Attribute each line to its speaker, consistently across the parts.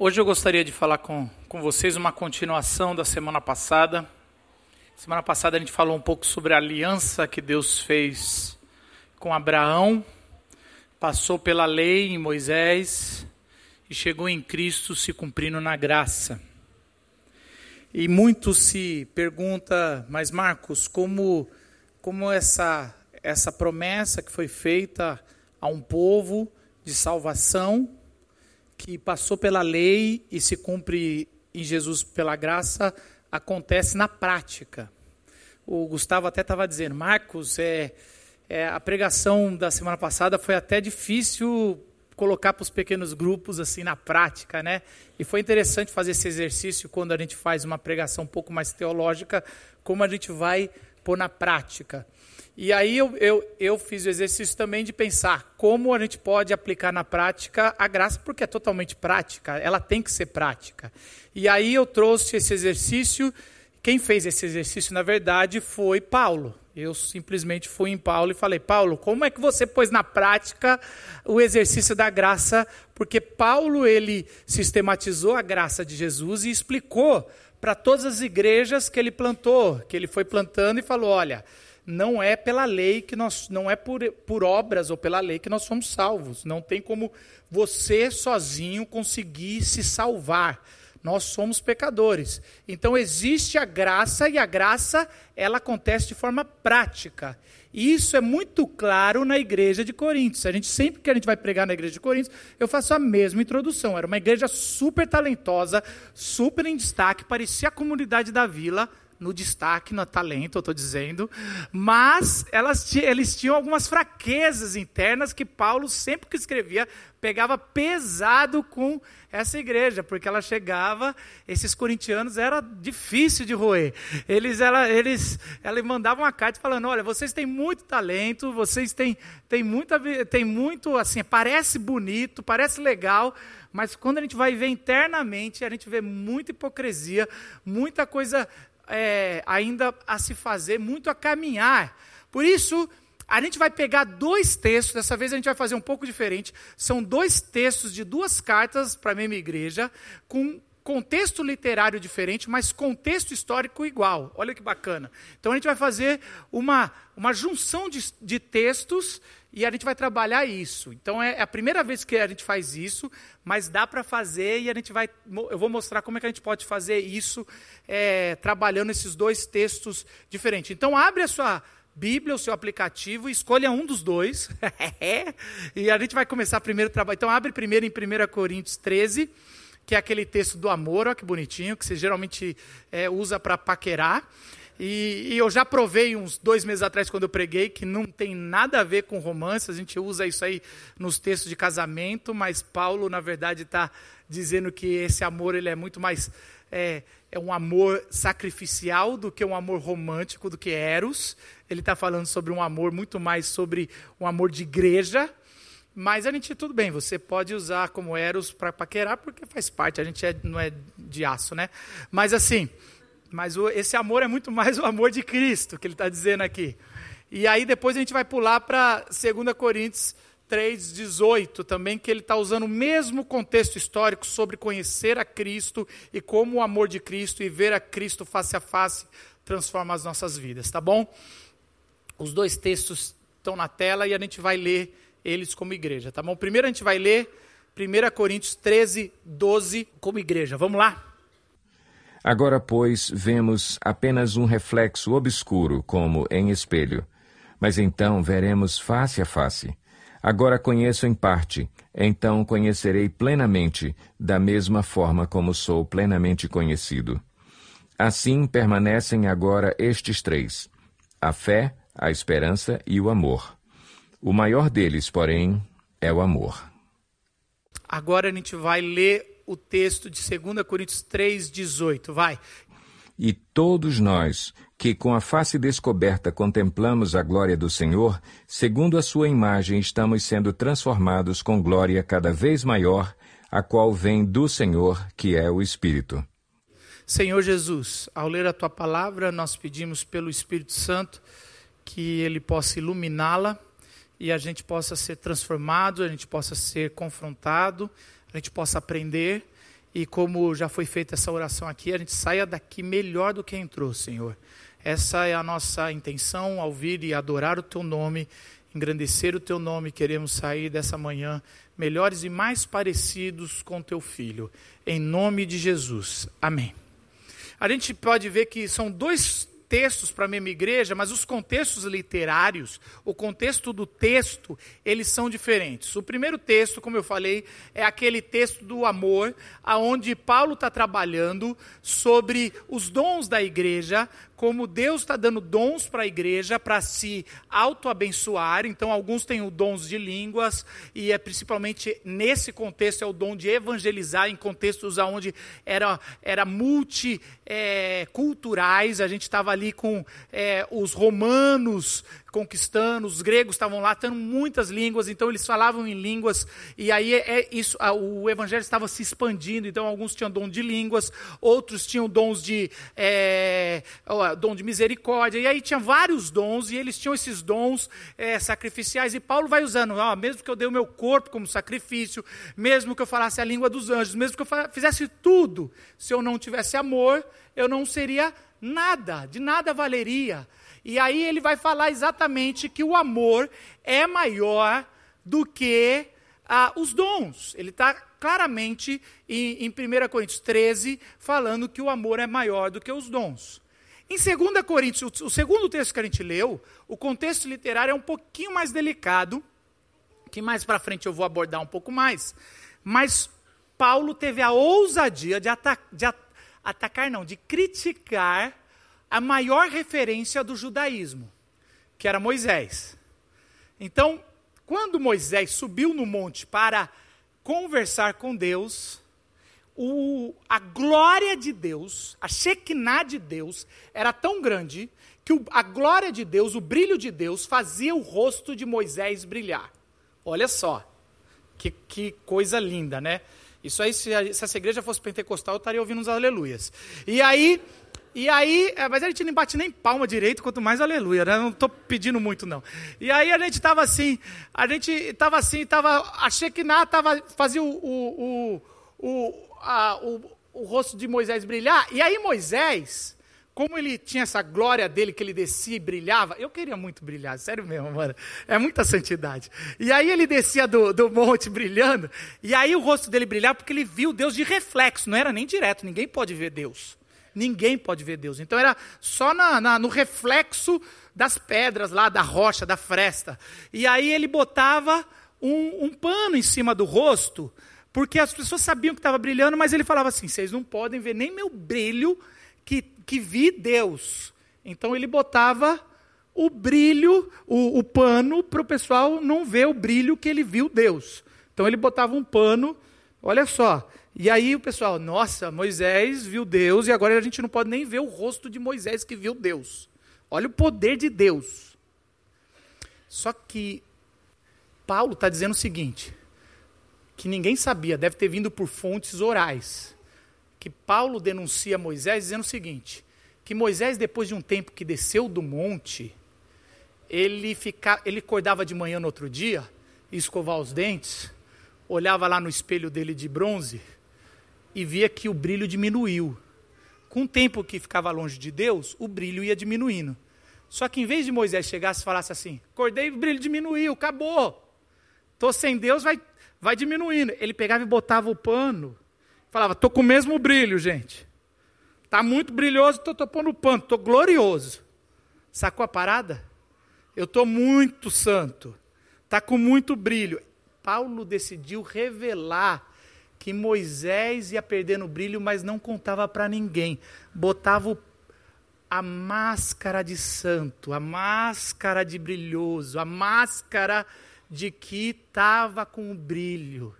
Speaker 1: Hoje eu gostaria de falar com, com vocês uma continuação da semana passada. Semana passada a gente falou um pouco sobre a aliança que Deus fez com Abraão, passou pela lei em Moisés e chegou em Cristo se cumprindo na graça. E muito se pergunta, mas Marcos, como, como essa, essa promessa que foi feita a um povo de salvação que passou pela lei e se cumpre em Jesus pela graça acontece na prática. O Gustavo até estava dizendo, Marcos, é, é, a pregação da semana passada foi até difícil colocar para os pequenos grupos assim na prática, né? E foi interessante fazer esse exercício quando a gente faz uma pregação um pouco mais teológica, como a gente vai pôr na prática. E aí eu, eu, eu fiz o exercício também de pensar como a gente pode aplicar na prática a graça, porque é totalmente prática, ela tem que ser prática. E aí eu trouxe esse exercício. Quem fez esse exercício, na verdade, foi Paulo. Eu simplesmente fui em Paulo e falei: Paulo, como é que você pôs na prática o exercício da graça? Porque Paulo ele sistematizou a graça de Jesus e explicou para todas as igrejas que ele plantou, que ele foi plantando e falou: olha, não é pela lei que nós, não é por, por obras ou pela lei que nós somos salvos. Não tem como você sozinho conseguir se salvar. Nós somos pecadores. Então existe a graça e a graça ela acontece de forma prática. E isso é muito claro na igreja de Coríntios. A gente sempre que a gente vai pregar na igreja de Coríntios, eu faço a mesma introdução. Era uma igreja super talentosa, super em destaque, parecia a comunidade da vila, no destaque, no talento, eu estou dizendo, mas elas, eles tinham algumas fraquezas internas que Paulo, sempre que escrevia, pegava pesado com essa igreja, porque ela chegava, esses corintianos era difícil de roer. Eles, ela, eles, ela mandava uma carta falando: olha, vocês têm muito talento, vocês têm, têm, muita, têm muito, assim, parece bonito, parece legal, mas quando a gente vai ver internamente, a gente vê muita hipocrisia, muita coisa é, ainda a se fazer, muito a caminhar. Por isso, a gente vai pegar dois textos, dessa vez a gente vai fazer um pouco diferente. São dois textos de duas cartas para a mesma igreja, com contexto literário diferente, mas contexto histórico igual. Olha que bacana. Então a gente vai fazer uma, uma junção de, de textos e a gente vai trabalhar isso. Então é, é a primeira vez que a gente faz isso, mas dá para fazer e a gente vai. Eu vou mostrar como é que a gente pode fazer isso é, trabalhando esses dois textos diferentes. Então abre a sua Bíblia, o seu aplicativo, escolha um dos dois. e a gente vai começar primeiro o trabalho. Então abre primeiro em 1 Coríntios 13, que é aquele texto do amor, olha que bonitinho, que você geralmente é, usa para paquerar. E, e, eu já provei uns dois meses atrás, quando eu preguei, que não tem nada a ver com romance, a gente usa isso aí nos textos de casamento, mas Paulo, na verdade, está dizendo que esse amor ele é muito mais. É, é um amor sacrificial do que um amor romântico, do que Eros. Ele está falando sobre um amor muito mais sobre um amor de igreja. Mas a gente, tudo bem, você pode usar como Eros para paquerar, porque faz parte, a gente é, não é de aço, né? Mas assim, mas o, esse amor é muito mais o amor de Cristo, que ele está dizendo aqui. E aí depois a gente vai pular para 2 Coríntios 3,18 também, que ele está usando o mesmo contexto histórico sobre conhecer a Cristo e como o amor de Cristo e ver a Cristo face a face transforma as nossas vidas, tá bom? Os dois textos estão na tela e a gente vai ler eles como igreja, tá bom? Primeiro a gente vai ler 1 Coríntios 13, 12 como igreja. Vamos lá?
Speaker 2: Agora, pois, vemos apenas um reflexo obscuro, como em espelho. Mas então veremos face a face. Agora conheço em parte, então conhecerei plenamente, da mesma forma como sou plenamente conhecido. Assim permanecem agora estes três: a fé, a esperança e o amor. O maior deles, porém, é o amor.
Speaker 1: Agora a gente vai ler o texto de 2 Coríntios 3,18. Vai.
Speaker 2: E todos nós, que com a face descoberta contemplamos a glória do Senhor, segundo a sua imagem estamos sendo transformados com glória cada vez maior, a qual vem do Senhor, que é o Espírito.
Speaker 1: Senhor Jesus, ao ler a tua palavra, nós pedimos pelo Espírito Santo que ele possa iluminá-la e a gente possa ser transformado, a gente possa ser confrontado a gente possa aprender e como já foi feita essa oração aqui, a gente saia daqui melhor do que entrou, Senhor. Essa é a nossa intenção ao vir e adorar o Teu nome, engrandecer o Teu nome. Queremos sair dessa manhã melhores e mais parecidos com Teu Filho. Em nome de Jesus. Amém. A gente pode ver que são dois textos para a mesma igreja, mas os contextos literários, o contexto do texto, eles são diferentes. O primeiro texto, como eu falei, é aquele texto do amor, aonde Paulo está trabalhando sobre os dons da igreja, como Deus está dando dons para a igreja para se auto-abençoar. Então, alguns têm o dons de línguas, e é principalmente nesse contexto, é o dom de evangelizar, em contextos onde era, era multiculturais. É, a gente estava ali com é, os romanos conquistando, os gregos estavam lá, tendo muitas línguas, então eles falavam em línguas, e aí é, é isso, o evangelho estava se expandindo, então alguns tinham dom de línguas, outros tinham dons de é, dom de misericórdia, e aí tinha vários dons, e eles tinham esses dons é, sacrificiais, e Paulo vai usando, ó, mesmo que eu dê o meu corpo como sacrifício, mesmo que eu falasse a língua dos anjos, mesmo que eu fizesse tudo, se eu não tivesse amor, eu não seria nada, de nada valeria. E aí ele vai falar exatamente que o amor é maior do que ah, os dons. Ele está claramente em, em 1 Coríntios 13 falando que o amor é maior do que os dons. Em 2 Coríntios, o, segundo texto que a gente leu, o contexto literário é um pouquinho mais delicado, que mais para frente eu vou abordar um pouco mais. Mas Paulo teve a ousadia de, ata de atacar, não, de criticar a maior referência do judaísmo, que era Moisés. Então, quando Moisés subiu no monte para conversar com Deus, o, a glória de Deus, a Shekinah de Deus, era tão grande que o, a glória de Deus, o brilho de Deus, fazia o rosto de Moisés brilhar. Olha só, que, que coisa linda, né? Isso aí, se, se essa igreja fosse pentecostal, eu estaria ouvindo uns aleluias. E aí, e aí, é, mas a gente não bate nem palma direito, quanto mais aleluia, né? Não estou pedindo muito, não. E aí a gente estava assim, a gente estava assim, tava, a Shekinah tava, fazia o, o, o, a, o, o rosto de Moisés brilhar, e aí Moisés, como ele tinha essa glória dele, que ele descia e brilhava, eu queria muito brilhar, sério mesmo, mano. É muita santidade. E aí ele descia do, do monte brilhando, e aí o rosto dele brilhava porque ele viu Deus de reflexo, não era nem direto, ninguém pode ver Deus. Ninguém pode ver Deus. Então era só na, na, no reflexo das pedras lá, da rocha, da fresta. E aí ele botava um, um pano em cima do rosto, porque as pessoas sabiam que estava brilhando, mas ele falava assim: vocês não podem ver nem meu brilho que, que vi Deus. Então ele botava o brilho, o, o pano, para o pessoal não ver o brilho que ele viu Deus. Então ele botava um pano, olha só, e aí o pessoal, nossa, Moisés viu Deus e agora a gente não pode nem ver o rosto de Moisés que viu Deus. Olha o poder de Deus. Só que Paulo está dizendo o seguinte: que ninguém sabia, deve ter vindo por fontes orais. Que Paulo denuncia Moisés dizendo o seguinte: que Moisés, depois de um tempo que desceu do monte, ele, fica, ele acordava de manhã no outro dia, escovar os dentes, olhava lá no espelho dele de bronze e via que o brilho diminuiu. Com o tempo que ficava longe de Deus, o brilho ia diminuindo. Só que em vez de Moisés chegasse e falasse assim: acordei, o brilho diminuiu, acabou. Estou sem Deus, vai, vai diminuindo. Ele pegava e botava o pano. Falava: estou com o mesmo brilho, gente. Está muito brilhoso, estou pondo o pano, estou glorioso. Sacou a parada? Eu estou muito santo. Está com muito brilho. Paulo decidiu revelar que Moisés ia perdendo o brilho, mas não contava para ninguém. Botava a máscara de santo, a máscara de brilhoso, a máscara de que estava com o brilho.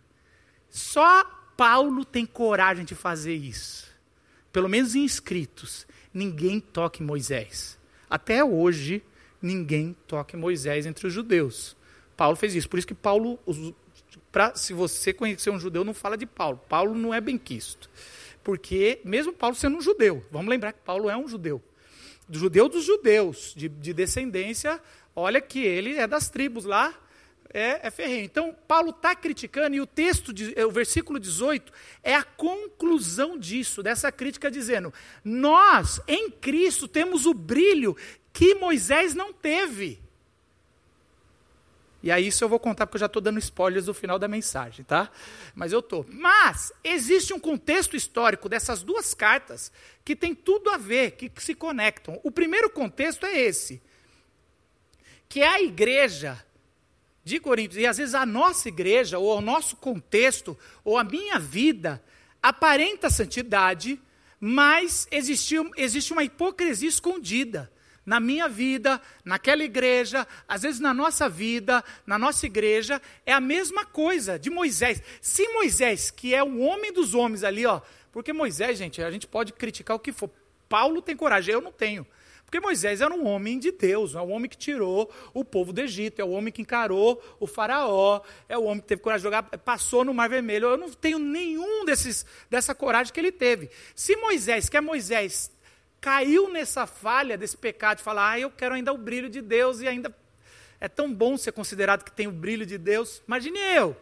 Speaker 1: Só Paulo tem coragem de fazer isso. Pelo menos em escritos. Ninguém toque Moisés. Até hoje, ninguém toque Moisés entre os judeus. Paulo fez isso. Por isso que Paulo, se você conhecer um judeu, não fala de Paulo. Paulo não é benquisto. Porque, mesmo Paulo sendo um judeu, vamos lembrar que Paulo é um judeu. Judeu dos judeus, de, de descendência, olha que ele é das tribos lá, é, é ferrenho. Então, Paulo está criticando, e o texto, de, o versículo 18, é a conclusão disso, dessa crítica, dizendo: Nós, em Cristo, temos o brilho que Moisés não teve. E aí isso eu vou contar porque eu já estou dando spoilers do final da mensagem, tá? Mas eu estou. Mas existe um contexto histórico dessas duas cartas que tem tudo a ver, que, se conectam. O primeiro contexto é esse, que é a igreja de Coríntios, e às vezes a nossa igreja, ou o nosso contexto, ou a minha vida, aparenta santidade, mas existe, existe uma hipocrisia escondida na minha vida, naquela igreja, às vezes na nossa vida, na nossa igreja, é a mesma coisa de Moisés. Se Moisés, que é o homem dos homens ali, ó, porque Moisés, gente, a gente pode criticar o que for. Paulo tem coragem, eu não tenho. Porque Moisés era um homem de Deus, é o homem que tirou o povo do Egito, é o homem que encarou o faraó, é o homem que teve coragem de jogar, passou no Mar Vermelho. Eu não tenho nenhum desses, dessa coragem que ele teve. Se Moisés, que é Moisés, caiu nessa falha desse pecado de falar, ah, eu quero ainda o brilho de Deus e ainda é tão bom ser considerado que tem o brilho de Deus. Imagine eu.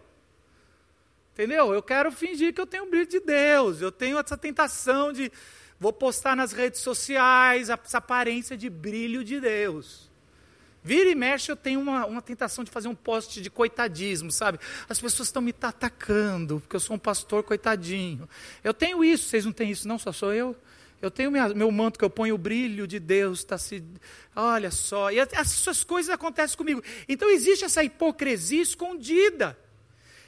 Speaker 1: Entendeu? Eu quero fingir que eu tenho o brilho de Deus. Eu tenho essa tentação de vou postar nas redes sociais essa aparência de brilho de Deus. Vira e mexe, eu tenho uma, uma tentação de fazer um post de coitadismo, sabe? As pessoas estão me atacando, porque eu sou um pastor coitadinho. Eu tenho isso, vocês não têm isso, não, só sou eu. Eu tenho minha, meu manto que eu ponho o brilho de Deus, está se. Olha só. E essas coisas acontecem comigo. Então existe essa hipocrisia escondida.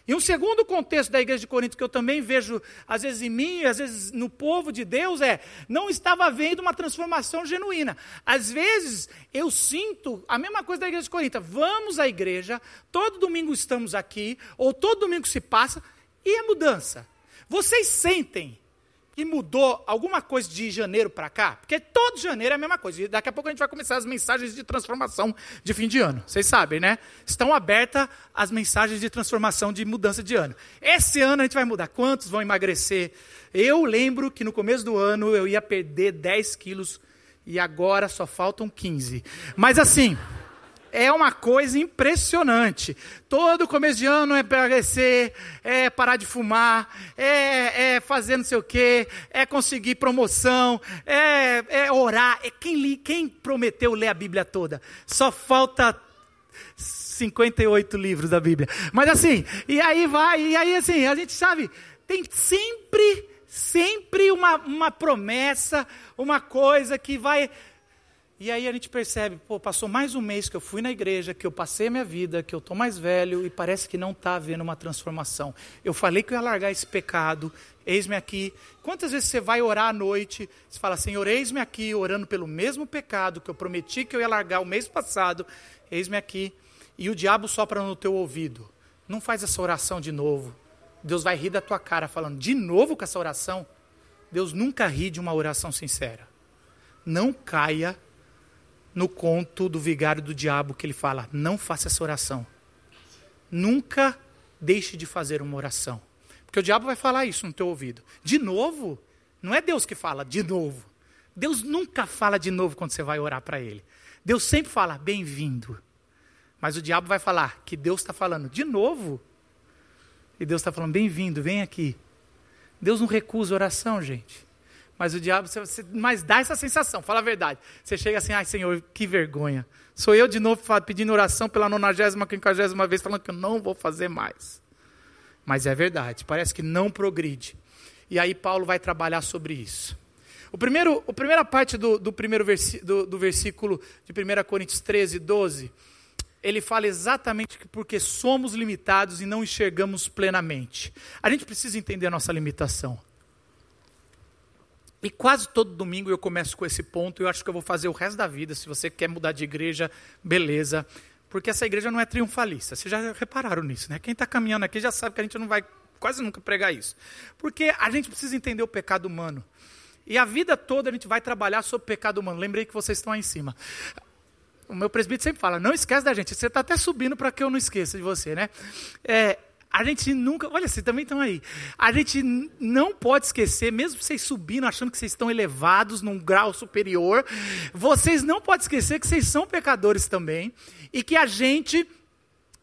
Speaker 1: E um segundo contexto da igreja de Corinto que eu também vejo, às vezes em mim, às vezes no povo de Deus, é não estava havendo uma transformação genuína. Às vezes eu sinto a mesma coisa da igreja de Corinto. Vamos à igreja, todo domingo estamos aqui, ou todo domingo se passa, e a mudança? Vocês sentem e mudou alguma coisa de janeiro para cá? Porque todo janeiro é a mesma coisa. E daqui a pouco a gente vai começar as mensagens de transformação de fim de ano. Vocês sabem, né? Estão abertas as mensagens de transformação de mudança de ano. Esse ano a gente vai mudar. Quantos vão emagrecer? Eu lembro que no começo do ano eu ia perder 10 quilos e agora só faltam 15. Mas assim é uma coisa impressionante. Todo começo de ano é emagrecer, é parar de fumar, é, é, fazer não sei o quê, é conseguir promoção, é, é orar. É quem, li, quem prometeu ler a Bíblia toda? Só falta 58 livros da Bíblia. Mas assim, e aí vai, e aí assim, a gente sabe, tem sempre, sempre uma, uma promessa, uma coisa que vai e aí a gente percebe, pô, passou mais um mês que eu fui na igreja, que eu passei a minha vida, que eu estou mais velho e parece que não está havendo uma transformação. Eu falei que eu ia largar esse pecado, eis-me aqui. Quantas vezes você vai orar à noite, você fala, Senhor, eis-me aqui, orando pelo mesmo pecado que eu prometi que eu ia largar o mês passado, eis-me aqui. E o diabo sopra no teu ouvido. Não faz essa oração de novo. Deus vai rir da tua cara falando, de novo com essa oração? Deus nunca ri de uma oração sincera. Não caia no conto do vigário do diabo que ele fala: não faça essa oração. Nunca deixe de fazer uma oração. Porque o diabo vai falar isso no teu ouvido. De novo? Não é Deus que fala de novo. Deus nunca fala de novo quando você vai orar para ele. Deus sempre fala bem-vindo. Mas o diabo vai falar que Deus está falando de novo. E Deus está falando bem-vindo, vem aqui. Deus não recusa oração, gente. Mas o diabo, você, mas dá essa sensação, fala a verdade. Você chega assim, ai Senhor, que vergonha. Sou eu de novo pedindo oração pela nonagésima, quinquagésima vez, falando que eu não vou fazer mais. Mas é verdade, parece que não progride. E aí Paulo vai trabalhar sobre isso. O primeiro, a primeira parte do, do primeiro versi, do, do versículo de 1 Coríntios 13, 12, ele fala exatamente que porque somos limitados e não enxergamos plenamente. A gente precisa entender a nossa limitação. E quase todo domingo eu começo com esse ponto, e eu acho que eu vou fazer o resto da vida. Se você quer mudar de igreja, beleza. Porque essa igreja não é triunfalista. Vocês já repararam nisso, né? Quem está caminhando aqui já sabe que a gente não vai quase nunca pregar isso. Porque a gente precisa entender o pecado humano. E a vida toda a gente vai trabalhar sobre o pecado humano. Lembrei que vocês estão aí em cima. O meu presbítero sempre fala: não esquece da gente. Você está até subindo para que eu não esqueça de você, né? É, a gente nunca, olha, vocês também estão aí. A gente não pode esquecer, mesmo vocês subindo, achando que vocês estão elevados num grau superior, vocês não podem esquecer que vocês são pecadores também e que a gente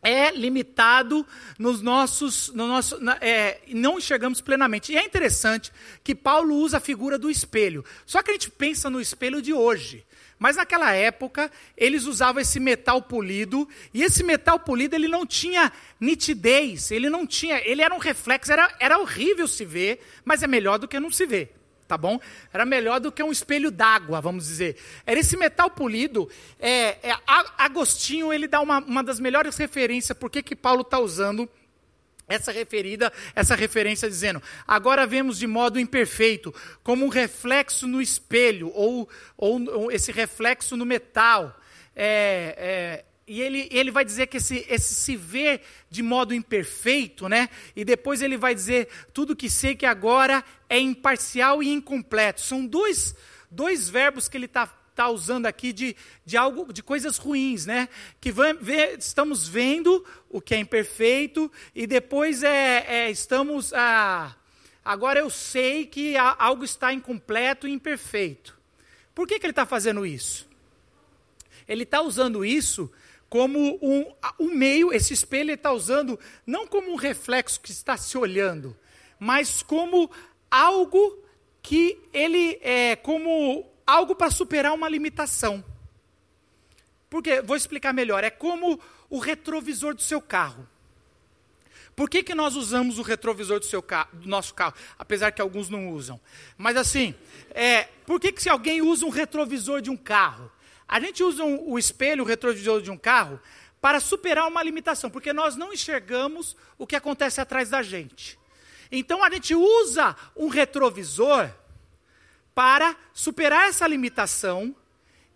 Speaker 1: é limitado nos nossos, no nosso, é, não enxergamos plenamente. E é interessante que Paulo usa a figura do espelho. Só que a gente pensa no espelho de hoje. Mas naquela época, eles usavam esse metal polido, e esse metal polido ele não tinha nitidez, ele não tinha, ele era um reflexo, era, era horrível se ver, mas é melhor do que não se ver tá bom? Era melhor do que um espelho d'água, vamos dizer. Era esse metal polido. É, é, Agostinho ele dá uma, uma das melhores referências por que Paulo está usando essa referida, essa referência dizendo: agora vemos de modo imperfeito, como um reflexo no espelho ou, ou, ou esse reflexo no metal. É, é, e ele, ele vai dizer que esse, esse se ver de modo imperfeito, né? E depois ele vai dizer tudo que sei que agora é imparcial e incompleto. São dois, dois verbos que ele está tá usando aqui de, de algo, de coisas ruins, né? Que ver, estamos vendo o que é imperfeito e depois é, é estamos ah, agora eu sei que algo está incompleto e imperfeito. Por que, que ele está fazendo isso? Ele está usando isso como um, um meio, esse espelho ele está usando não como um reflexo que está se olhando, mas como algo que ele é como algo para superar uma limitação. Porque, vou explicar melhor, é como o retrovisor do seu carro. Por que, que nós usamos o retrovisor do, seu carro, do nosso carro? Apesar que alguns não usam. Mas assim, é, por que, que se alguém usa um retrovisor de um carro? A gente usa um, o espelho, o retrovisor de um carro, para superar uma limitação, porque nós não enxergamos o que acontece atrás da gente. Então a gente usa um retrovisor para superar essa limitação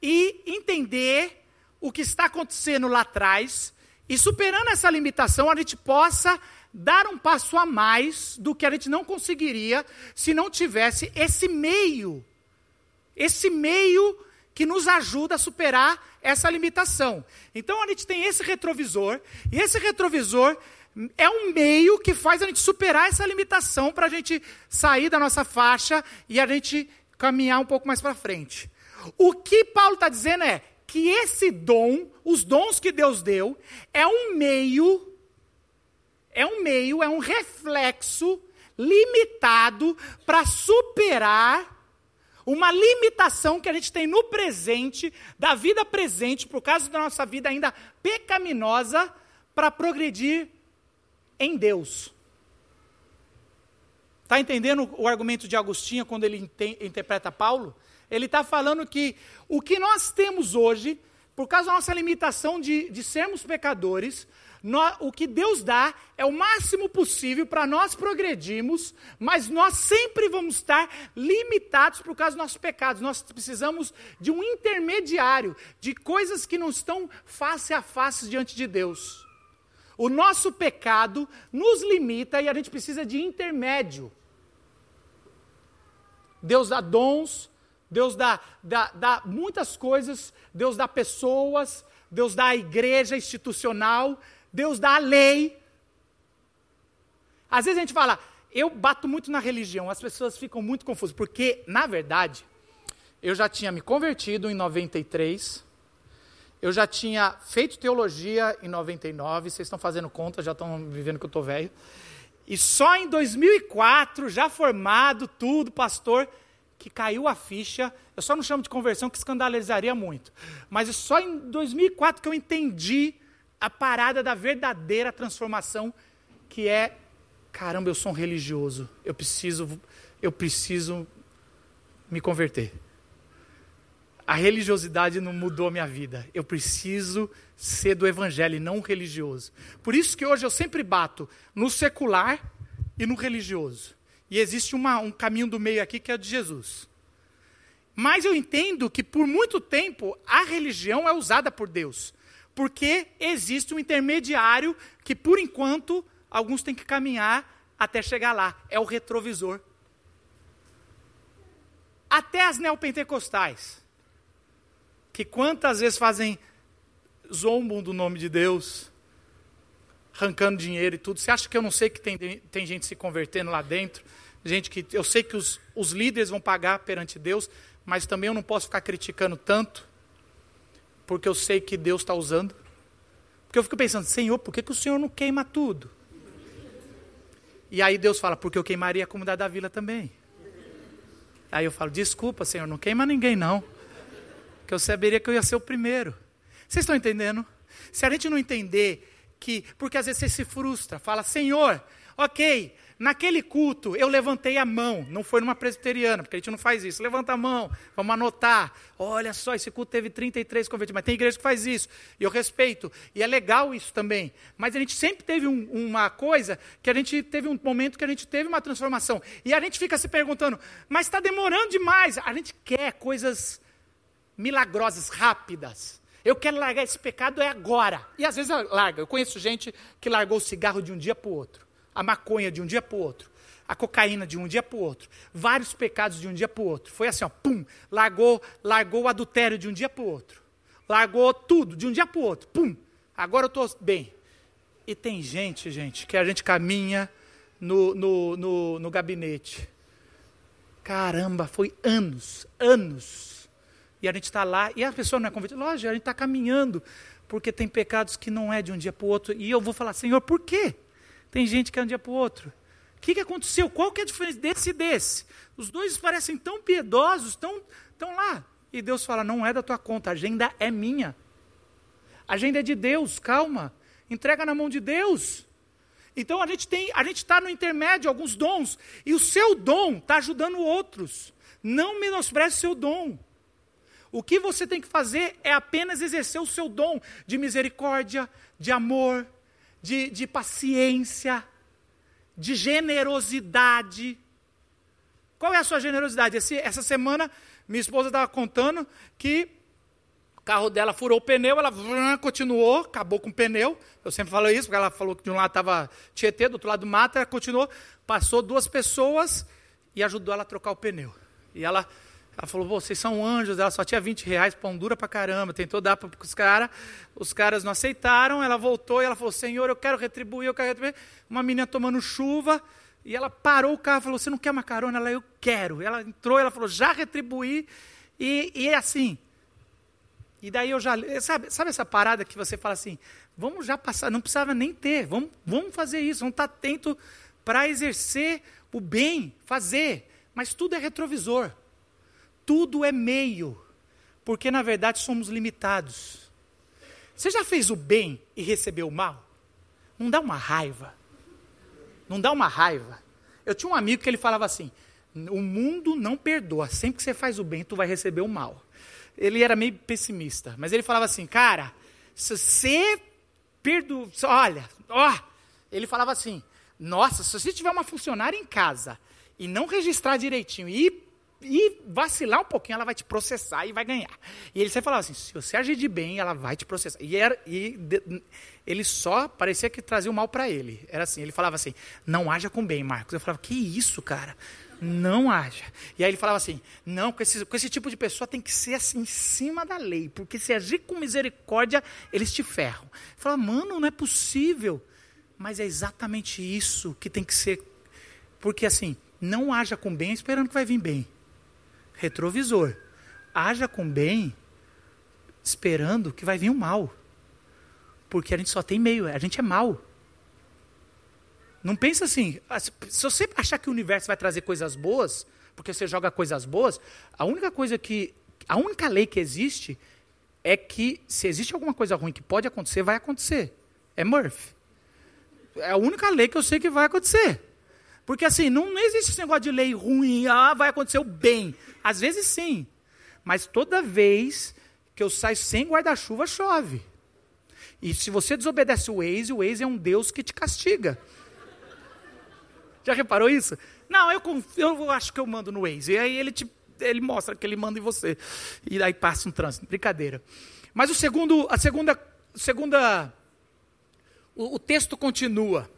Speaker 1: e entender o que está acontecendo lá atrás, e superando essa limitação, a gente possa dar um passo a mais do que a gente não conseguiria se não tivesse esse meio, esse meio que nos ajuda a superar essa limitação. Então a gente tem esse retrovisor, e esse retrovisor é um meio que faz a gente superar essa limitação para a gente sair da nossa faixa e a gente caminhar um pouco mais para frente. O que Paulo está dizendo é que esse dom, os dons que Deus deu, é um meio, é um meio, é um reflexo limitado para superar uma limitação que a gente tem no presente, da vida presente, por causa da nossa vida ainda pecaminosa, para progredir em Deus. Está entendendo o argumento de Agostinho quando ele interpreta Paulo? Ele está falando que o que nós temos hoje, por causa da nossa limitação de, de sermos pecadores, o que Deus dá é o máximo possível para nós progredirmos, mas nós sempre vamos estar limitados por causa dos nossos pecados. Nós precisamos de um intermediário, de coisas que não estão face a face diante de Deus. O nosso pecado nos limita e a gente precisa de intermédio. Deus dá dons, Deus dá, dá, dá muitas coisas, Deus dá pessoas, Deus dá a igreja institucional, Deus dá a lei. Às vezes a gente fala, eu bato muito na religião, as pessoas ficam muito confusas, porque, na verdade, eu já tinha me convertido em 93, eu já tinha feito teologia em 99, vocês estão fazendo conta, já estão vivendo que eu estou velho. E só em 2004, já formado, tudo, pastor, que caiu a ficha. Eu só não chamo de conversão, que escandalizaria muito. Mas é só em 2004 que eu entendi a parada da verdadeira transformação, que é, caramba, eu sou um religioso, eu preciso, eu preciso me converter. A religiosidade não mudou a minha vida. Eu preciso ser do evangelho e não religioso. Por isso que hoje eu sempre bato no secular e no religioso. E existe uma, um caminho do meio aqui que é o de Jesus. Mas eu entendo que por muito tempo a religião é usada por Deus porque existe um intermediário que, por enquanto, alguns têm que caminhar até chegar lá. É o retrovisor. Até as neopentecostais, que quantas vezes fazem zombam do nome de Deus, arrancando dinheiro e tudo. Você acha que eu não sei que tem, tem gente se convertendo lá dentro? Gente que eu sei que os, os líderes vão pagar perante Deus, mas também eu não posso ficar criticando tanto porque eu sei que Deus está usando. Porque eu fico pensando, Senhor, por que, que o Senhor não queima tudo? E aí Deus fala, porque eu queimaria a comunidade da vila também. Aí eu falo, desculpa, Senhor, não queima ninguém não. Que eu saberia que eu ia ser o primeiro. Vocês estão entendendo? Se a gente não entender que, porque às vezes você se frustra, fala, Senhor, ok, Naquele culto, eu levantei a mão, não foi numa presbiteriana, porque a gente não faz isso. Levanta a mão, vamos anotar. Olha só, esse culto teve 33 convertidos, mas tem igreja que faz isso. E eu respeito. E é legal isso também. Mas a gente sempre teve um, uma coisa que a gente teve um momento que a gente teve uma transformação. E a gente fica se perguntando, mas está demorando demais. A gente quer coisas milagrosas, rápidas. Eu quero largar esse pecado é agora. E às vezes larga. Eu conheço gente que largou o cigarro de um dia para o outro a maconha de um dia para o outro, a cocaína de um dia para o outro, vários pecados de um dia para o outro. Foi assim, ó, pum, largou, largou o adultério de um dia para o outro. Largou tudo de um dia para o outro. Pum, agora eu estou bem. E tem gente, gente, que a gente caminha no, no, no, no gabinete. Caramba, foi anos, anos. E a gente está lá, e a pessoa não é convidada. Lógico, a gente está caminhando, porque tem pecados que não é de um dia para o outro. E eu vou falar, Senhor, por quê? Tem gente que é um dia para o outro. O que, que aconteceu? Qual que é a diferença desse e desse? Os dois parecem tão piedosos, tão, tão lá. E Deus fala: não é da tua conta, a agenda é minha. A agenda é de Deus, calma. Entrega na mão de Deus. Então a gente tem, a gente está no intermédio, alguns dons, e o seu dom está ajudando outros. Não menospreze o seu dom. O que você tem que fazer é apenas exercer o seu dom de misericórdia, de amor, de, de paciência, de generosidade. Qual é a sua generosidade? Essa semana, minha esposa estava contando que o carro dela furou o pneu, ela continuou, acabou com o pneu. Eu sempre falo isso, porque ela falou que de um lado estava Tietê, do outro lado do mato, ela continuou, passou duas pessoas e ajudou ela a trocar o pneu. E ela ela falou, vocês são anjos, ela só tinha 20 reais, pão dura pra caramba, tentou dar para os caras, os caras não aceitaram, ela voltou e ela falou, Senhor, eu quero retribuir, eu quero retribuir. Uma menina tomando chuva, e ela parou o carro e falou, você não quer uma carona? Ela, eu quero. Ela entrou, ela falou, já retribuí, e, e é assim. E daí eu já, sabe, sabe essa parada que você fala assim, vamos já passar, não precisava nem ter, vamos, vamos fazer isso, vamos estar atento para exercer o bem, fazer, mas tudo é retrovisor tudo é meio, porque na verdade somos limitados. Você já fez o bem e recebeu o mal? Não dá uma raiva? Não dá uma raiva? Eu tinha um amigo que ele falava assim: o mundo não perdoa, sempre que você faz o bem, tu vai receber o mal. Ele era meio pessimista, mas ele falava assim, cara, se você perdoa, olha, ó, ele falava assim, nossa, se você tiver uma funcionária em casa e não registrar direitinho e e vacilar um pouquinho, ela vai te processar e vai ganhar. E ele sempre falava assim: se você agir de bem, ela vai te processar. E, era, e de, ele só parecia que trazia o mal para ele. Era assim: ele falava assim: não haja com bem, Marcos. Eu falava: que isso, cara? Não haja. E aí ele falava assim: não, com esse, com esse tipo de pessoa tem que ser assim, em cima da lei, porque se agir com misericórdia, eles te ferram. Eu falava: mano, não é possível. Mas é exatamente isso que tem que ser. Porque assim, não haja com bem esperando que vai vir bem retrovisor. Haja com bem, esperando que vai vir um mal. Porque a gente só tem meio, a gente é mal. Não pensa assim, ah, se você achar que o universo vai trazer coisas boas, porque você joga coisas boas, a única coisa que, a única lei que existe é que se existe alguma coisa ruim que pode acontecer, vai acontecer. É Murphy. É a única lei que eu sei que vai acontecer. Porque assim, não, não existe esse negócio de lei ruim, ah, vai acontecer o bem. Às vezes sim. Mas toda vez que eu saio sem guarda-chuva, chove. E se você desobedece o Waze, o Waze é um Deus que te castiga. Já reparou isso? Não, eu, eu acho que eu mando no Waze. E aí ele, te, ele mostra que ele manda em você. E aí passa um trânsito. Brincadeira. Mas o segundo, a segunda, segunda o, o texto continua.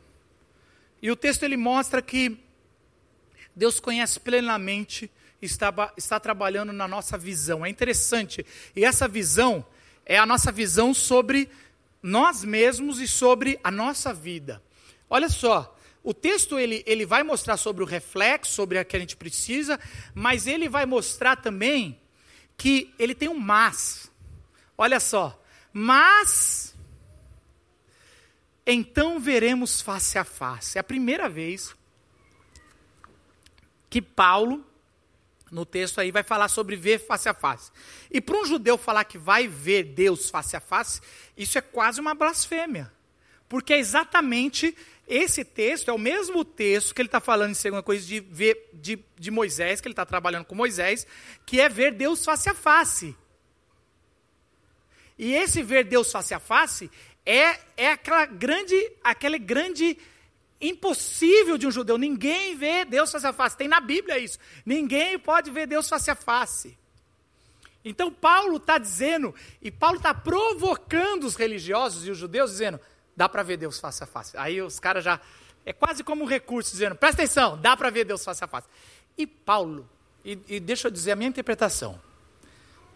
Speaker 1: E o texto ele mostra que Deus conhece plenamente, está, está trabalhando na nossa visão. É interessante. E essa visão é a nossa visão sobre nós mesmos e sobre a nossa vida. Olha só, o texto ele, ele vai mostrar sobre o reflexo, sobre o que a gente precisa, mas ele vai mostrar também que ele tem um mas. Olha só, mas então veremos face a face. É a primeira vez que Paulo, no texto aí, vai falar sobre ver face a face. E para um judeu falar que vai ver Deus face a face, isso é quase uma blasfêmia. Porque é exatamente esse texto, é o mesmo texto que ele está falando em 2 Coisa de, ver, de, de Moisés, que ele está trabalhando com Moisés, que é ver Deus face a face. E esse ver Deus face a face é, é aquela grande, aquele grande impossível de um judeu. Ninguém vê Deus face a face. Tem na Bíblia isso. Ninguém pode ver Deus face a face. Então Paulo está dizendo, e Paulo está provocando os religiosos e os judeus, dizendo: dá para ver Deus face a face. Aí os caras já. É quase como um recurso, dizendo: presta atenção, dá para ver Deus face a face. E Paulo, e, e deixa eu dizer a minha interpretação,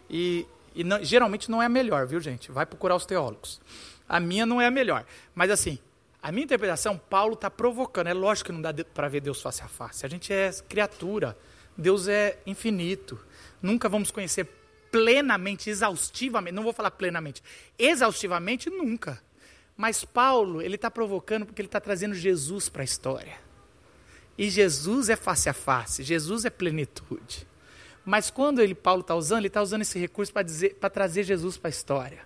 Speaker 1: e, e não, geralmente não é a melhor, viu gente? Vai procurar os teólogos. A minha não é a melhor. Mas assim, a minha interpretação, Paulo está provocando. É lógico que não dá para ver Deus face a face. A gente é criatura. Deus é infinito. Nunca vamos conhecer plenamente, exaustivamente. Não vou falar plenamente. Exaustivamente, nunca. Mas Paulo, ele está provocando porque ele está trazendo Jesus para a história. E Jesus é face a face. Jesus é plenitude. Mas quando ele, Paulo está usando, ele está usando esse recurso para trazer Jesus para a história.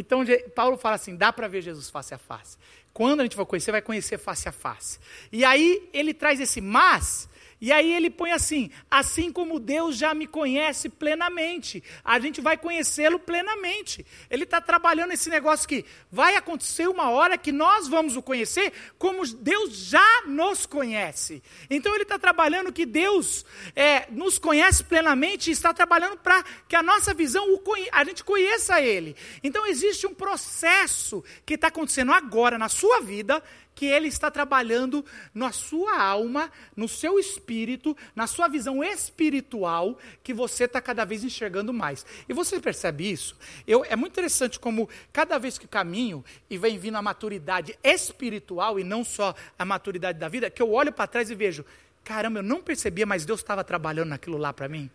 Speaker 1: Então, Paulo fala assim: dá para ver Jesus face a face. Quando a gente for conhecer, vai conhecer face a face. E aí ele traz esse mas, e aí ele põe assim: assim como Deus já me conhece plenamente, a gente vai conhecê-lo plenamente. Ele está trabalhando esse negócio que vai acontecer uma hora que nós vamos o conhecer como Deus já nos conhece. Então ele está trabalhando que Deus é, nos conhece plenamente e está trabalhando para que a nossa visão, a gente conheça Ele. Então existe um processo que está acontecendo agora na sua vida que ele está trabalhando na sua alma, no seu espírito, na sua visão espiritual, que você está cada vez enxergando mais. E você percebe isso? Eu, é muito interessante como cada vez que caminho e vem vindo a maturidade espiritual e não só a maturidade da vida, que eu olho para trás e vejo, caramba, eu não percebia, mas Deus estava trabalhando naquilo lá para mim.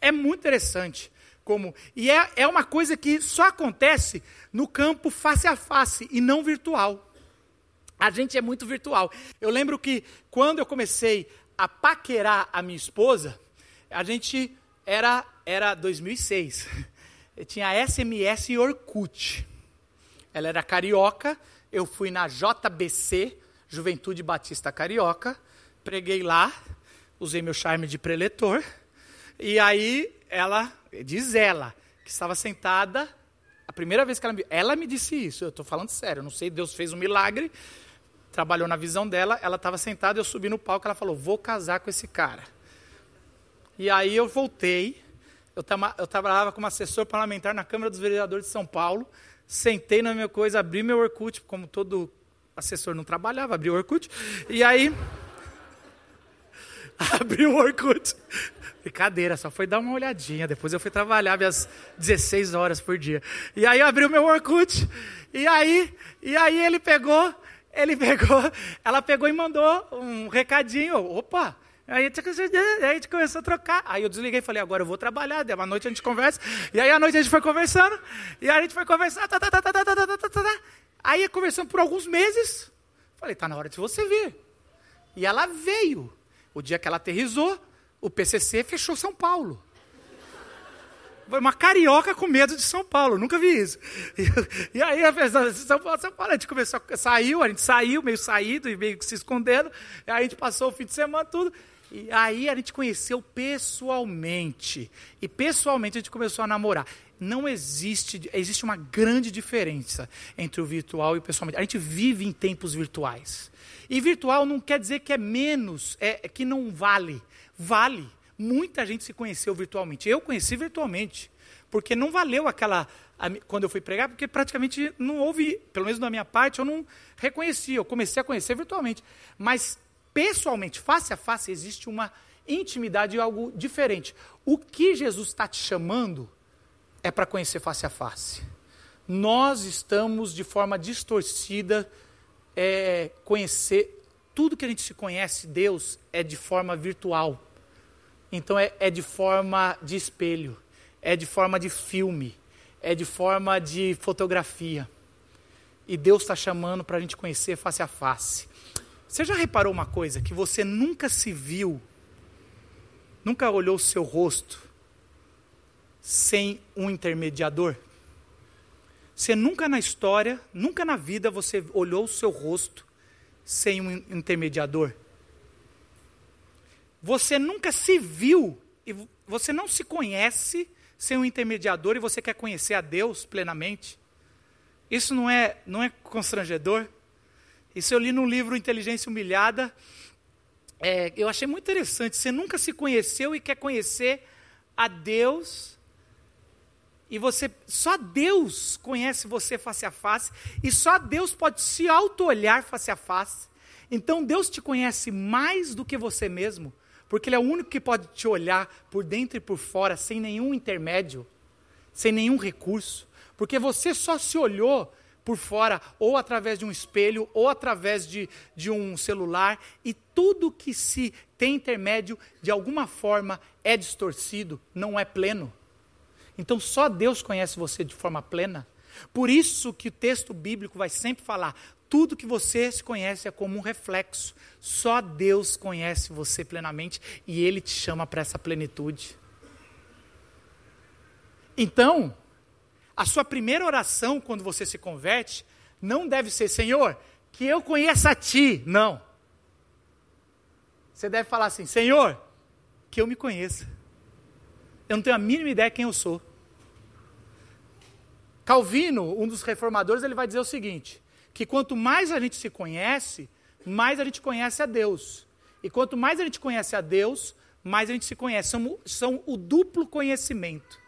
Speaker 1: É muito interessante como e é, é uma coisa que só acontece no campo face a face e não virtual. A gente é muito virtual. Eu lembro que quando eu comecei a paquerar a minha esposa, a gente era era 2006. Eu tinha SMS e Orkut. Ela era carioca, eu fui na JBC, Juventude Batista Carioca, preguei lá, usei meu charme de preletor, e aí ela, diz ela, que estava sentada, a primeira vez que ela me, ela me disse isso, eu estou falando sério, não sei, Deus fez um milagre, trabalhou na visão dela, ela estava sentada, eu subi no palco, ela falou, vou casar com esse cara. E aí eu voltei, eu, tava, eu trabalhava como assessor parlamentar na Câmara dos Vereadores de São Paulo, sentei na minha coisa, abri meu Orkut, como todo assessor não trabalhava, abri o Orkut, e aí... abri o Orkut. Brincadeira, só foi dar uma olhadinha. Depois eu fui trabalhar minhas 16 horas por dia. E aí abri o meu Orkut. E aí, e aí ele pegou ele pegou, ela pegou e mandou um recadinho. Opa! Aí a gente começou a trocar. Aí eu desliguei e falei, agora eu vou trabalhar. Deu uma noite a gente conversa. E aí à noite a gente foi conversando. E aí a gente foi conversando. Tá, tá, tá, tá, tá, tá, tá, tá, tá. Aí conversando por alguns meses. Falei, tá na hora de você vir. E ela veio. O dia que ela aterrizou, o PCC fechou São Paulo. Uma carioca com medo de São Paulo, nunca vi isso. E, e aí, a pessoa, São Paulo, São Paulo, a gente começou, saiu, a gente saiu, meio saído e meio se escondendo. E aí a gente passou o fim de semana tudo. E aí a gente conheceu pessoalmente. E pessoalmente a gente começou a namorar. Não existe, existe uma grande diferença entre o virtual e o pessoalmente. A gente vive em tempos virtuais. E virtual não quer dizer que é menos, é, é que não vale. Vale. Muita gente se conheceu virtualmente. Eu conheci virtualmente, porque não valeu aquela quando eu fui pregar, porque praticamente não houve, pelo menos da minha parte, eu não reconheci. Eu comecei a conhecer virtualmente, mas pessoalmente, face a face, existe uma intimidade e algo diferente. O que Jesus está te chamando é para conhecer face a face. Nós estamos de forma distorcida é, conhecer tudo que a gente se conhece Deus é de forma virtual. Então é, é de forma de espelho, é de forma de filme, é de forma de fotografia. E Deus está chamando para a gente conhecer face a face. Você já reparou uma coisa? Que você nunca se viu, nunca olhou o seu rosto sem um intermediador? Você nunca na história, nunca na vida você olhou o seu rosto sem um intermediador? Você nunca se viu e você não se conhece sem um intermediador e você quer conhecer a Deus plenamente? Isso não é, não é constrangedor? Isso eu li no livro Inteligência Humilhada. É, eu achei muito interessante. Você nunca se conheceu e quer conhecer a Deus. E você, só Deus conhece você face a face. E só Deus pode se auto-olhar face a face. Então Deus te conhece mais do que você mesmo. Porque Ele é o único que pode te olhar por dentro e por fora, sem nenhum intermédio, sem nenhum recurso. Porque você só se olhou por fora, ou através de um espelho, ou através de, de um celular, e tudo que se tem intermédio, de alguma forma, é distorcido, não é pleno. Então só Deus conhece você de forma plena. Por isso que o texto bíblico vai sempre falar: tudo que você se conhece é como um reflexo. Só Deus conhece você plenamente e Ele te chama para essa plenitude. Então, a sua primeira oração quando você se converte não deve ser: Senhor, que eu conheça a Ti. Não. Você deve falar assim: Senhor, que eu me conheça. Eu não tenho a mínima ideia quem eu sou. Calvino, um dos reformadores, ele vai dizer o seguinte: que quanto mais a gente se conhece, mais a gente conhece a Deus. E quanto mais a gente conhece a Deus, mais a gente se conhece. São, são o duplo conhecimento.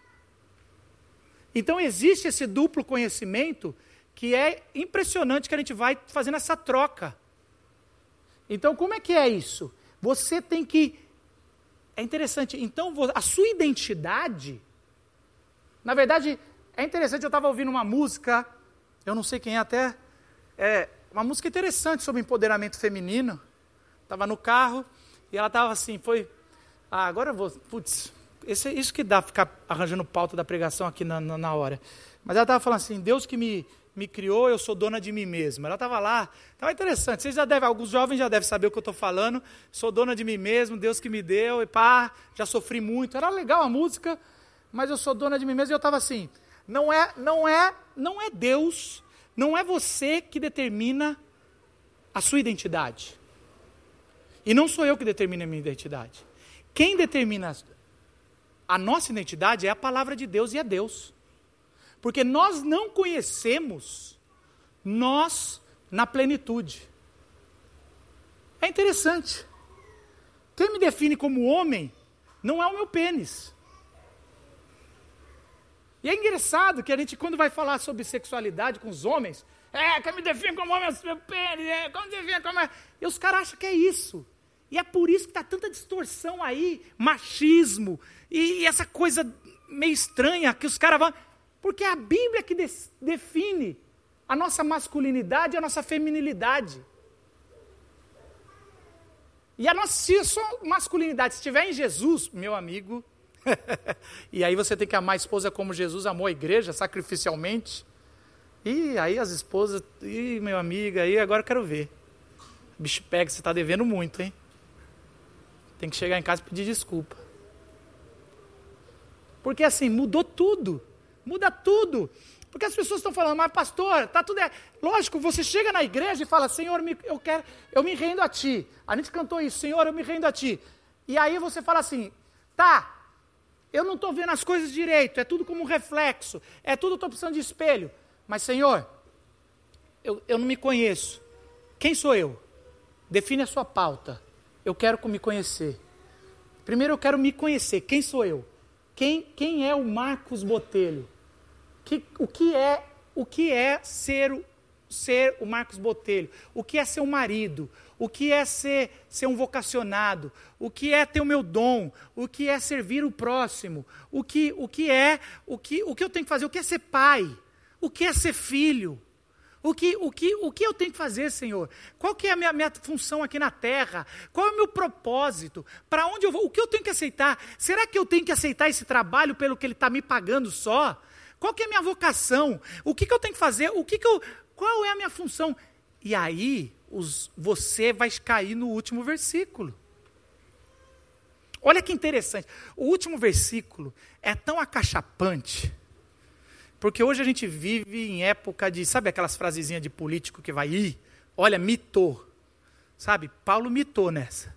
Speaker 1: Então existe esse duplo conhecimento que é impressionante que a gente vai fazendo essa troca. Então, como é que é isso? Você tem que. É interessante. Então, a sua identidade. Na verdade, é interessante. Eu estava ouvindo uma música, eu não sei quem é até é, uma música interessante sobre empoderamento feminino. Estava no carro e ela estava assim, foi. Ah, agora eu vou. Putz, esse, isso que dá ficar arranjando pauta da pregação aqui na, na, na hora. Mas ela estava falando assim: Deus que me, me criou, eu sou dona de mim mesma. Ela estava lá, estava interessante. Vocês já devem, alguns jovens já devem saber o que eu estou falando. Sou dona de mim mesmo, Deus que me deu, e pá, já sofri muito. Era legal a música, mas eu sou dona de mim mesmo. E eu estava assim: não é, não é, não é Deus não é você que determina a sua identidade. E não sou eu que determino a minha identidade. Quem determina a nossa identidade é a palavra de Deus e é Deus. Porque nós não conhecemos nós na plenitude. É interessante. Quem me define como homem não é o meu pênis. E é engraçado que a gente, quando vai falar sobre sexualidade com os homens, é, que me define como homem, meu pênis, é, como define como é. E os caras acham que é isso. E é por isso que está tanta distorção aí, machismo, e, e, essa coisa meio estranha que os caras vão. Porque é a Bíblia que de, define a nossa masculinidade e a nossa feminilidade. E a nossa, se a sua masculinidade estiver em Jesus, meu amigo, e aí você tem que amar a esposa como Jesus amou a igreja, sacrificialmente. E aí as esposas, e meu amigo, aí agora eu quero ver. Bicho pega, você está devendo muito, hein? Tem que chegar em casa e pedir desculpa. Porque assim, mudou tudo. Muda tudo. Porque as pessoas estão falando, mas pastor, tá tudo. Lógico, você chega na igreja e fala, Senhor, eu quero, eu me rendo a ti. A gente cantou isso, Senhor, eu me rendo a ti. E aí você fala assim, tá, eu não estou vendo as coisas direito, é tudo como um reflexo, é tudo estou precisando de espelho. Mas, Senhor, eu, eu não me conheço. Quem sou eu? Define a sua pauta. Eu quero me conhecer. Primeiro eu quero me conhecer. Quem sou eu? Quem, quem é o Marcos Botelho? Que, o que é o que é ser, ser o Marcos Botelho? O que é ser um marido? O que é ser, ser um vocacionado, o que é ter o meu dom, o que é servir o próximo, o que, o que é, o que, o que eu tenho que fazer, o que é ser pai, o que é ser filho. O que, o, que, o que eu tenho que fazer, Senhor? Qual que é a minha, minha função aqui na terra? Qual é o meu propósito? Para onde eu vou? O que eu tenho que aceitar? Será que eu tenho que aceitar esse trabalho pelo que ele está me pagando só? Qual que é a minha vocação? O que, que eu tenho que fazer? O que, que eu, qual é a minha função? E aí, os, você vai cair no último versículo. Olha que interessante. O último versículo é tão acachapante, porque hoje a gente vive em época de, sabe aquelas frasezinhas de político que vai ir? Olha, mitou. Sabe? Paulo mitou nessa.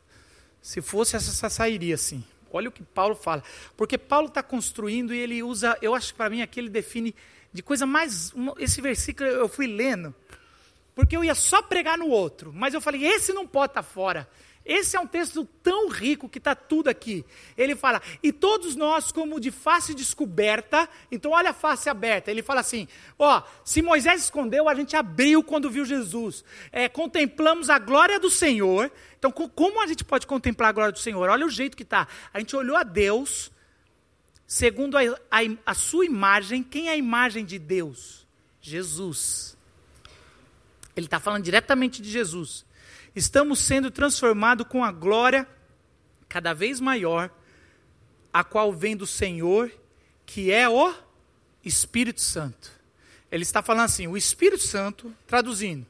Speaker 1: Se fosse, essa sairia assim. Olha o que Paulo fala. Porque Paulo está construindo e ele usa, eu acho que para mim aqui ele define de coisa mais. Esse versículo eu fui lendo, porque eu ia só pregar no outro, mas eu falei, esse não pode estar tá fora. Esse é um texto tão rico que está tudo aqui. Ele fala, e todos nós, como de face descoberta, então olha a face aberta. Ele fala assim: ó, se Moisés escondeu, a gente abriu quando viu Jesus. É, contemplamos a glória do Senhor. Então, como a gente pode contemplar a glória do Senhor? Olha o jeito que está. A gente olhou a Deus, segundo a, a, a sua imagem. Quem é a imagem de Deus? Jesus. Ele está falando diretamente de Jesus estamos sendo transformados com a glória cada vez maior, a qual vem do Senhor, que é o Espírito Santo. Ele está falando assim: o Espírito Santo, traduzindo,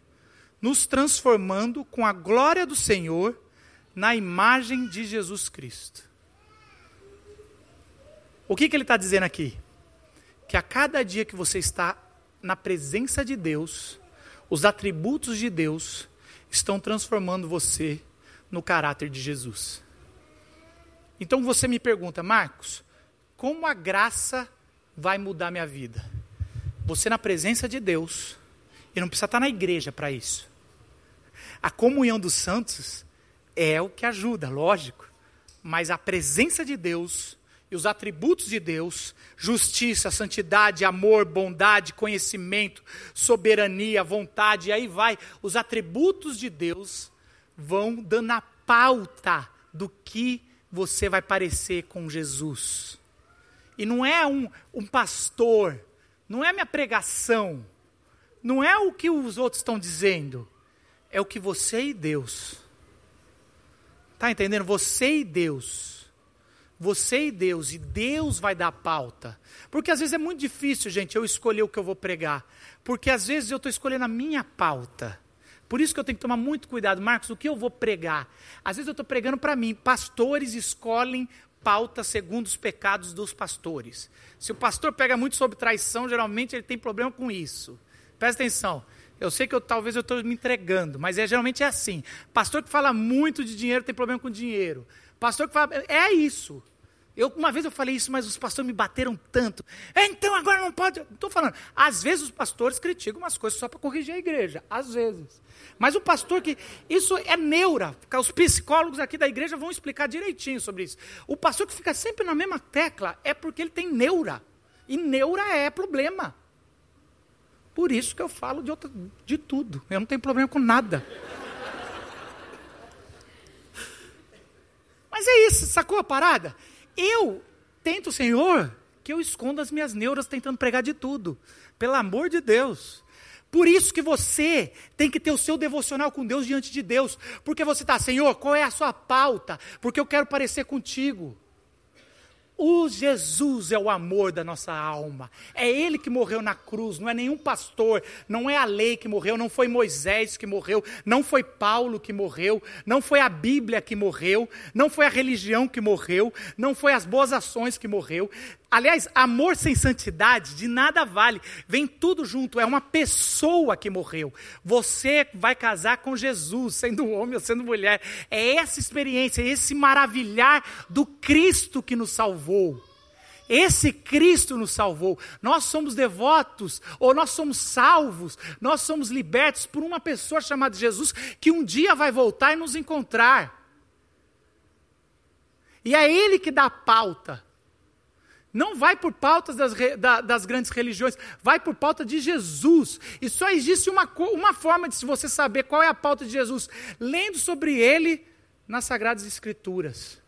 Speaker 1: nos transformando com a glória do Senhor na imagem de Jesus Cristo. O que, que ele está dizendo aqui? Que a cada dia que você está na presença de Deus, os atributos de Deus estão transformando você no caráter de Jesus. Então você me pergunta, Marcos, como a graça vai mudar minha vida? Você na presença de Deus, e não precisa estar na igreja para isso. A comunhão dos santos é o que ajuda, lógico, mas a presença de Deus e os atributos de Deus, justiça, santidade, amor, bondade, conhecimento, soberania, vontade, e aí vai, os atributos de Deus vão dando a pauta do que você vai parecer com Jesus. E não é um, um pastor, não é minha pregação, não é o que os outros estão dizendo, é o que você e Deus. Está entendendo? Você e Deus você e Deus, e Deus vai dar pauta. Porque às vezes é muito difícil, gente, eu escolher o que eu vou pregar. Porque às vezes eu estou escolhendo a minha pauta. Por isso que eu tenho que tomar muito cuidado, Marcos, o que eu vou pregar? Às vezes eu estou pregando para mim. Pastores escolhem pauta segundo os pecados dos pastores. Se o pastor pega muito sobre traição, geralmente ele tem problema com isso. Presta atenção. Eu sei que eu, talvez eu estou me entregando, mas é, geralmente é assim. Pastor que fala muito de dinheiro tem problema com dinheiro. Pastor que fala. É isso. Eu, uma vez eu falei isso, mas os pastores me bateram tanto. É, então agora não pode. Estou falando. Às vezes os pastores criticam umas coisas só para corrigir a igreja. Às vezes. Mas o pastor que. Isso é neura. Os psicólogos aqui da igreja vão explicar direitinho sobre isso. O pastor que fica sempre na mesma tecla é porque ele tem neura. E neura é problema. Por isso que eu falo de, outra, de tudo. Eu não tenho problema com nada. Mas é isso, sacou a parada? Eu tento, Senhor, que eu esconda as minhas neuras tentando pregar de tudo. Pelo amor de Deus. Por isso que você tem que ter o seu devocional com Deus diante de Deus. Porque você está, Senhor, qual é a sua pauta? Porque eu quero parecer contigo. O Jesus é o amor da nossa alma. É Ele que morreu na cruz, não é nenhum pastor, não é a lei que morreu, não foi Moisés que morreu, não foi Paulo que morreu, não foi a Bíblia que morreu, não foi a religião que morreu, não foi as boas ações que morreu. Aliás, amor sem santidade de nada vale. Vem tudo junto. É uma pessoa que morreu. Você vai casar com Jesus, sendo homem ou sendo mulher. É essa experiência, esse maravilhar do Cristo que nos salvou. Esse Cristo nos salvou. Nós somos devotos, ou nós somos salvos, nós somos libertos por uma pessoa chamada Jesus que um dia vai voltar e nos encontrar. E é Ele que dá a pauta. Não vai por pautas das, das, grandes religiões, vai por pauta de Jesus. E só existe uma, uma forma de você saber qual é a pauta de Jesus: lendo sobre ele nas Sagradas Escrituras.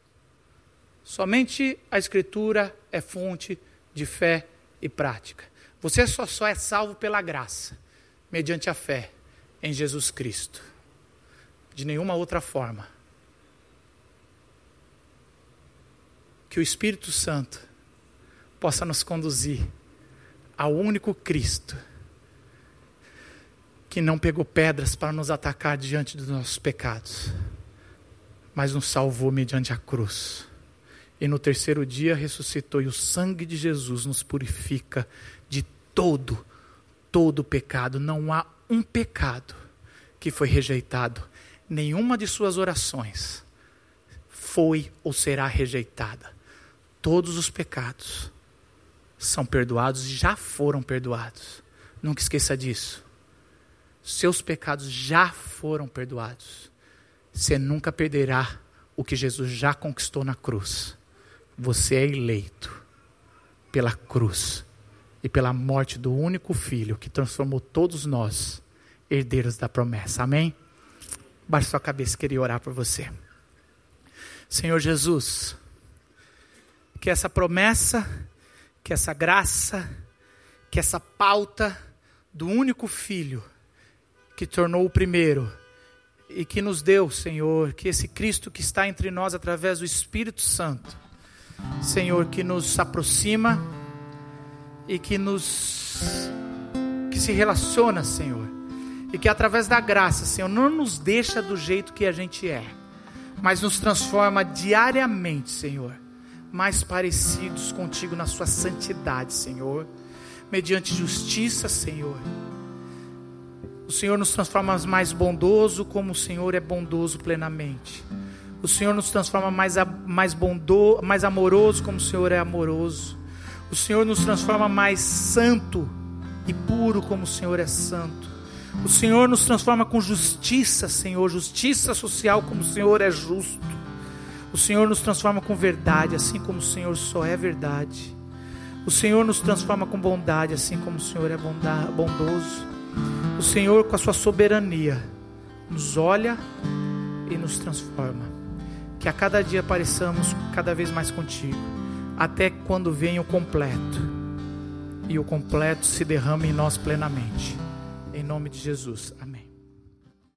Speaker 1: Somente a Escritura é fonte de fé e prática. Você só, só é salvo pela graça, mediante a fé em Jesus Cristo. De nenhuma outra forma. Que o Espírito Santo possa nos conduzir ao único Cristo que não pegou pedras para nos atacar diante dos nossos pecados, mas nos salvou mediante a cruz. E no terceiro dia ressuscitou, e o sangue de Jesus nos purifica de todo, todo pecado. Não há um pecado que foi rejeitado, nenhuma de suas orações foi ou será rejeitada. Todos os pecados são perdoados e já foram perdoados. Nunca esqueça disso. Seus pecados já foram perdoados. Você nunca perderá o que Jesus já conquistou na cruz. Você é eleito pela cruz e pela morte do único filho que transformou todos nós herdeiros da promessa. Amém? Baixe sua cabeça, queria orar por você. Senhor Jesus, que essa promessa, que essa graça, que essa pauta do único filho que tornou o primeiro e que nos deu, Senhor, que esse Cristo que está entre nós através do Espírito Santo, Senhor, que nos aproxima e que nos que se relaciona, Senhor, e que através da graça, Senhor, não nos deixa do jeito que a gente é, mas nos transforma diariamente, Senhor, mais parecidos contigo na sua santidade, Senhor, mediante justiça, Senhor o Senhor nos transforma mais bondoso, como o Senhor é bondoso plenamente. O Senhor nos transforma mais, mais, bondo, mais amoroso, como o Senhor é amoroso. O Senhor nos transforma mais santo e puro, como o Senhor é santo. O Senhor nos transforma com justiça, Senhor, justiça social, como o Senhor é justo. O Senhor nos transforma com verdade, assim como o Senhor só é verdade. O Senhor nos transforma com bondade, assim como o Senhor é bondoso. O Senhor, com a sua soberania, nos olha e nos transforma. Que a cada dia pareçamos cada vez mais contigo, até quando venha o completo e o completo se derrame em nós plenamente. Em nome de Jesus.